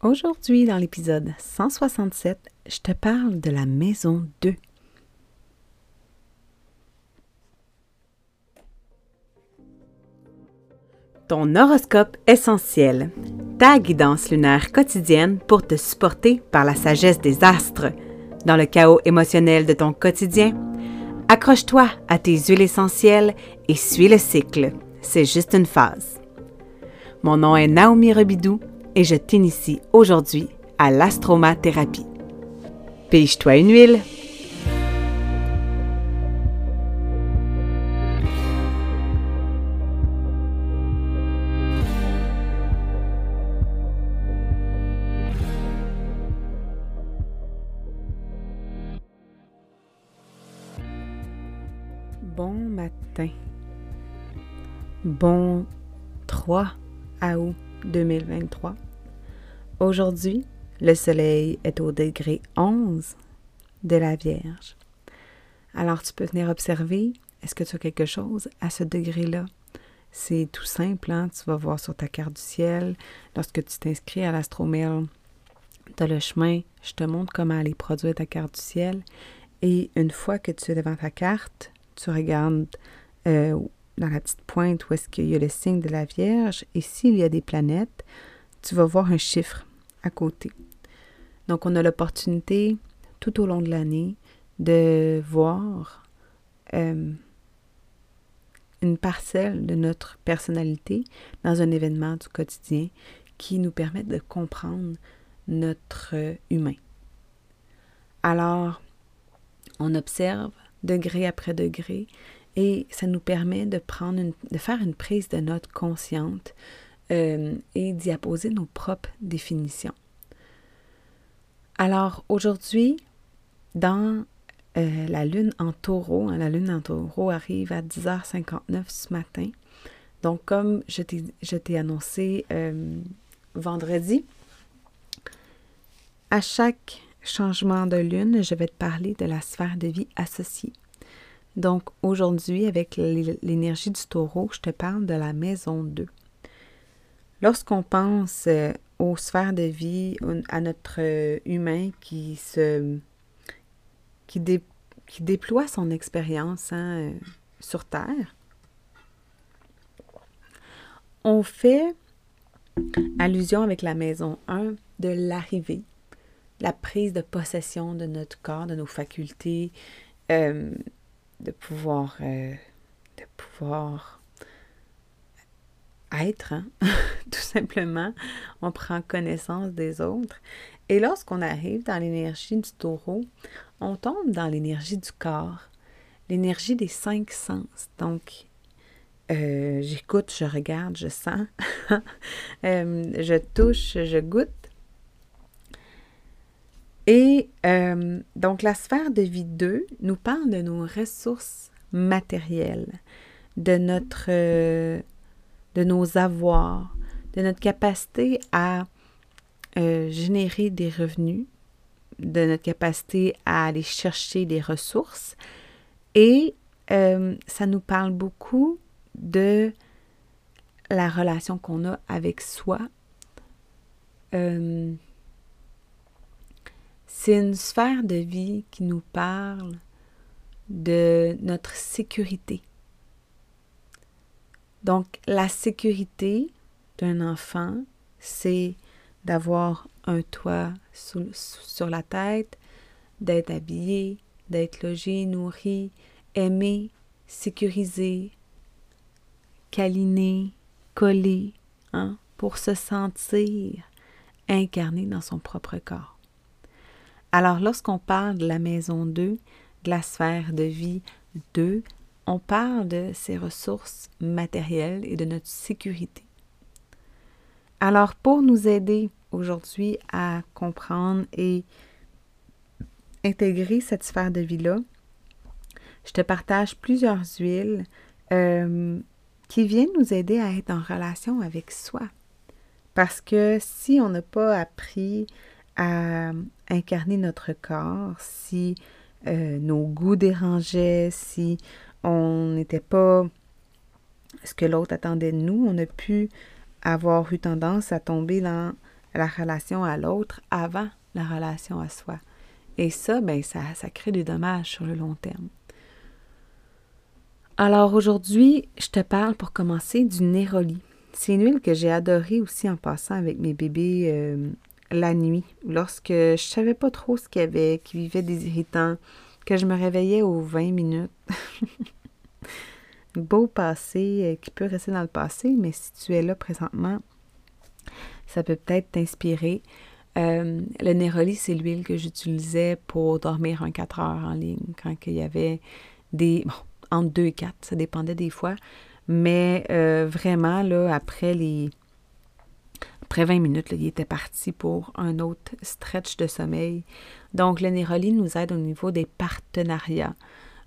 Aujourd'hui, dans l'épisode 167, je te parle de la maison 2. Ton horoscope essentiel, ta guidance lunaire quotidienne pour te supporter par la sagesse des astres. Dans le chaos émotionnel de ton quotidien, accroche-toi à tes huiles essentielles et suis le cycle. C'est juste une phase. Mon nom est Naomi Rebidou et je t'initie aujourd'hui à l'astromathérapie. Pige-toi une huile. Bon matin. Bon 3 août 2023. Aujourd'hui, le Soleil est au degré 11 de la Vierge. Alors tu peux venir observer, est-ce que tu as quelque chose à ce degré-là? C'est tout simple, hein? tu vas voir sur ta carte du ciel, lorsque tu t'inscris à l'astromail, tu as le chemin, je te montre comment aller produire ta carte du ciel. Et une fois que tu es devant ta carte, tu regardes euh, dans la petite pointe où est-ce qu'il y a le signe de la Vierge, et s'il y a des planètes, tu vas voir un chiffre à côté. Donc, on a l'opportunité tout au long de l'année de voir euh, une parcelle de notre personnalité dans un événement du quotidien qui nous permet de comprendre notre humain. Alors, on observe degré après degré et ça nous permet de prendre faire une prise de note consciente euh, et d'y apposer nos propres définitions. Alors aujourd'hui, dans euh, la lune en taureau, hein, la lune en taureau arrive à 10h59 ce matin. Donc comme je t'ai annoncé euh, vendredi, à chaque changement de lune, je vais te parler de la sphère de vie associée. Donc aujourd'hui, avec l'énergie du taureau, je te parle de la maison 2. Lorsqu'on pense euh, aux sphères de vie, à notre euh, humain qui se qui, qui déploie son expérience hein, euh, sur Terre, on fait allusion avec la maison 1 de l'arrivée, la prise de possession de notre corps, de nos facultés, de pouvoir, de pouvoir être, hein? tout simplement. On prend connaissance des autres. Et lorsqu'on arrive dans l'énergie du taureau, on tombe dans l'énergie du corps, l'énergie des cinq sens. Donc, euh, j'écoute, je regarde, je sens, euh, je touche, je goûte. Et euh, donc, la sphère de vie 2 nous parle de nos ressources matérielles, de notre de nos avoirs, de notre capacité à euh, générer des revenus, de notre capacité à aller chercher des ressources. Et euh, ça nous parle beaucoup de la relation qu'on a avec soi. C'est une sphère de vie qui nous parle de notre sécurité. Donc, la sécurité d'un enfant, c'est d'avoir un toit sur la tête, d'être habillé, d'être logé, nourri, aimé, sécurisé, câliné, collé, hein, pour se sentir incarné dans son propre corps. Alors, lorsqu'on parle de la maison 2, de la sphère de vie 2, on parle de ses ressources matérielles et de notre sécurité. Alors, pour nous aider aujourd'hui à comprendre et intégrer cette sphère de vie-là, je te partage plusieurs huiles euh, qui viennent nous aider à être en relation avec soi. Parce que si on n'a pas appris à incarner notre corps, si euh, nos goûts dérangeaient, si on n'était pas ce que l'autre attendait de nous. On a pu avoir eu tendance à tomber dans la relation à l'autre avant la relation à soi. Et ça, ben, ça, ça crée des dommages sur le long terme. Alors aujourd'hui, je te parle pour commencer du néroli. C'est une huile que j'ai adorée aussi en passant avec mes bébés euh, la nuit, lorsque je savais pas trop ce qu'il y avait, qui vivait des irritants, que je me réveillais aux 20 minutes. Beau passé euh, qui peut rester dans le passé, mais si tu es là présentement, ça peut peut-être t'inspirer. Euh, le Neroli, c'est l'huile que j'utilisais pour dormir un 4 heures en ligne quand il y avait des. Bon, entre 2 et 4, ça dépendait des fois. Mais euh, vraiment, là, après les. Après 20 minutes, il était parti pour un autre stretch de sommeil. Donc, le Neroli nous aide au niveau des partenariats,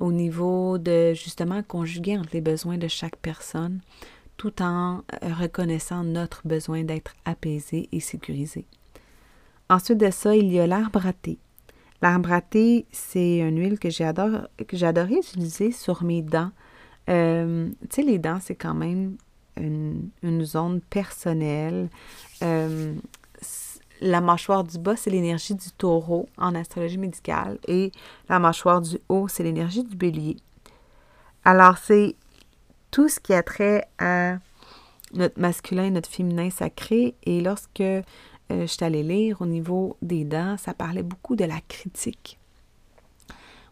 au niveau de justement conjuguer entre les besoins de chaque personne, tout en reconnaissant notre besoin d'être apaisé et sécurisé. Ensuite de ça, il y a l'arbre à thé. L'arbre à thé, c'est une huile que j'ai adoré utiliser sur mes dents. Euh, tu sais, les dents, c'est quand même une, zone personnelle. Euh, la mâchoire du bas, c'est l'énergie du taureau en astrologie médicale et la mâchoire du haut, c'est l'énergie du bélier. Alors, c'est tout ce qui a trait à notre masculin et notre féminin sacré. Et lorsque euh, je suis allée lire au niveau des dents, ça parlait beaucoup de la critique.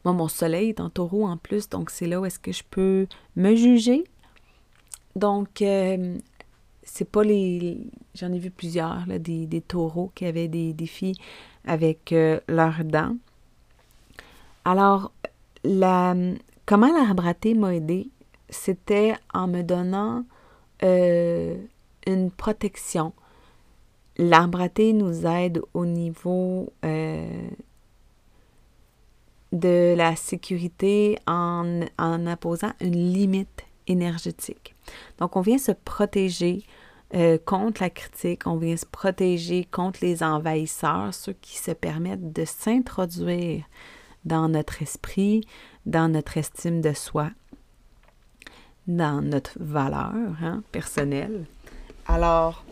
Moi, mon soleil est en taureau en plus, donc c'est là où est-ce que je peux me juger. Donc, euh, c'est pas les. J'en ai vu plusieurs, là, des, taureaux qui avaient des défis avec euh, leurs dents. Alors, la, comment l'arbre à m'a aidé, c'était en me donnant une protection, L'arbre à nous aide au niveau euh, de la sécurité en, en, imposant une limite énergétique. Donc, on vient se protéger euh, contre la critique, on vient se protéger contre les envahisseurs, ceux qui se permettent de s'introduire dans notre esprit, dans notre estime de soi, dans notre valeur hein, personnelle. Alors,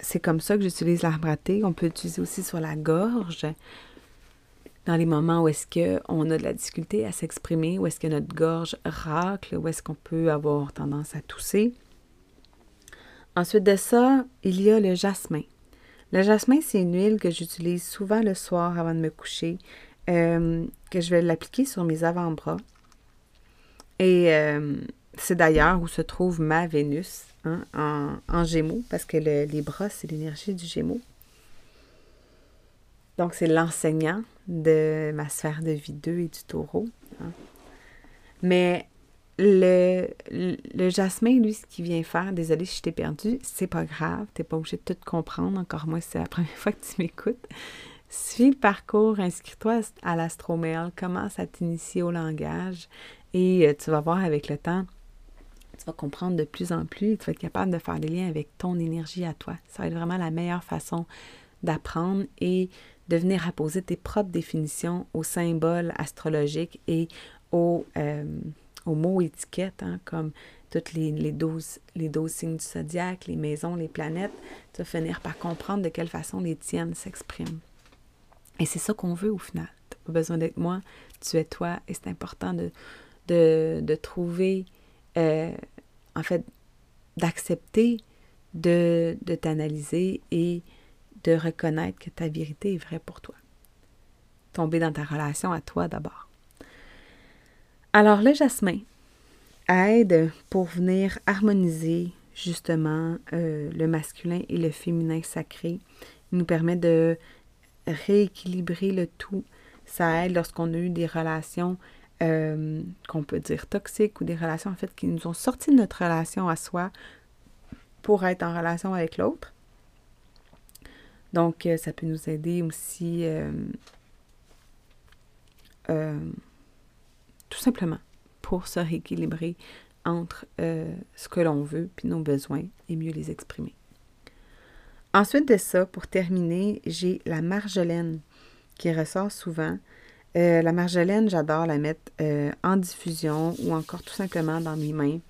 c'est comme ça que j'utilise l'arbre à thé. On peut l'utiliser aussi sur la gorge. Dans les moments où est-ce qu'on a de la difficulté à s'exprimer, où est-ce que notre gorge racle, où est-ce qu'on peut avoir tendance à tousser. Ensuite de ça, il y a le jasmin. Le jasmin, c'est une huile que j'utilise souvent le soir avant de me coucher, euh, que je vais l'appliquer sur mes avant-bras. Et euh, c'est d'ailleurs où se trouve ma Vénus hein, en, Gémeaux, parce que les bras, c'est l'énergie du Gémeaux. Donc, c'est l'enseignant de ma sphère de vie 2 et du taureau. Hein. Mais le, le, jasmin, lui, ce qu'il vient faire, désolé si je t'ai perdu, c'est pas grave, t'es pas obligé de tout comprendre, encore si c'est la première fois que tu m'écoutes. Suis le parcours, inscris-toi à l'astromail, commence à t'initier au langage et euh, tu vas voir avec le temps, tu vas comprendre de plus en plus et tu vas être capable de faire des liens avec ton énergie à toi. Ça va être vraiment la meilleure façon d'apprendre et de venir apposer tes propres définitions aux symboles astrologiques et aux, euh, mots étiquettes, hein, comme toutes les, les, 12, les signes du zodiaque, les maisons, les planètes. Tu vas finir par comprendre de quelle façon les tiennes s'expriment. Et c'est ça qu'on veut au final. Tu n'as pas besoin d'être moi, tu es toi et c'est important de, de, de trouver euh, en fait, d'accepter de, de t'analyser et de reconnaître que ta vérité est vraie pour toi. Tomber dans ta relation à toi d'abord. Alors, le jasmin aide pour venir harmoniser justement euh, le masculin et le féminin sacré. Il nous permet de rééquilibrer le tout. Ça aide lorsqu'on a eu des relations euh, qu'on peut dire toxiques ou des relations en fait qui nous ont sorti de notre relation à soi pour être en relation avec l'autre. Donc, euh, ça peut nous aider aussi euh, tout simplement pour se rééquilibrer entre ce que l'on veut puis nos besoins et mieux les exprimer. Ensuite de ça, pour terminer, j'ai la marjolaine qui ressort souvent. Euh, la marjolaine, j'adore la mettre euh, en diffusion ou encore tout simplement dans mes mains.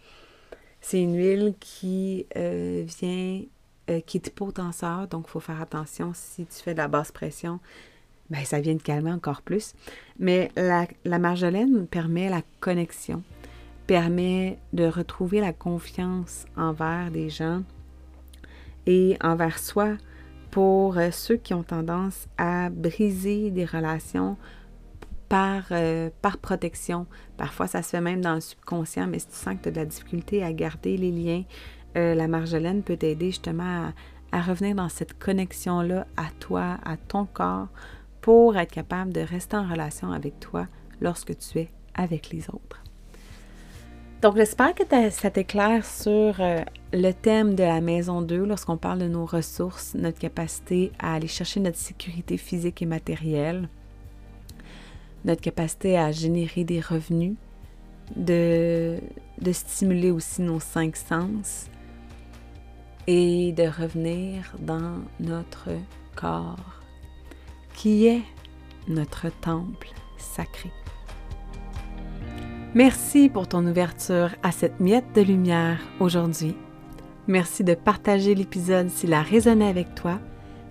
C'est une huile qui euh, vient euh, qui est hypotenseur, donc il faut faire attention si tu fais de la basse pression, ben, ça vient de calmer encore plus. Mais la, la marjolaine permet la connexion, permet de retrouver la confiance envers des gens et envers soi pour euh, ceux qui ont tendance à briser des relations par, euh, par protection. Parfois, ça se fait même dans le subconscient, mais si tu sens que tu as de la difficulté à garder les liens, euh, la marjolaine peut t'aider justement à, à, revenir dans cette connexion-là à toi, à ton corps, pour être capable de rester en relation avec toi lorsque tu es avec les autres. Donc, j'espère que ça t'éclaire sur euh, le thème de la maison 2 lorsqu'on parle de nos ressources, notre capacité à aller chercher notre sécurité physique et matérielle, notre capacité à générer des revenus, de, de stimuler aussi nos cinq sens et de revenir dans notre corps qui est notre temple sacré. Merci pour ton ouverture à cette miette de lumière aujourd'hui. Merci de partager l'épisode s'il a résonné avec toi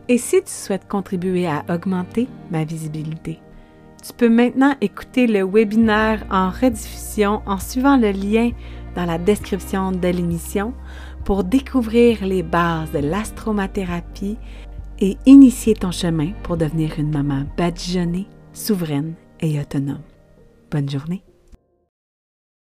et si tu souhaites contribuer à augmenter ma visibilité. Tu peux maintenant écouter le webinaire en rediffusion en suivant le lien dans la description de l'émission pour découvrir les bases de l'astromathérapie et initier ton chemin pour devenir une maman badigeonnée, souveraine et autonome. Bonne journée!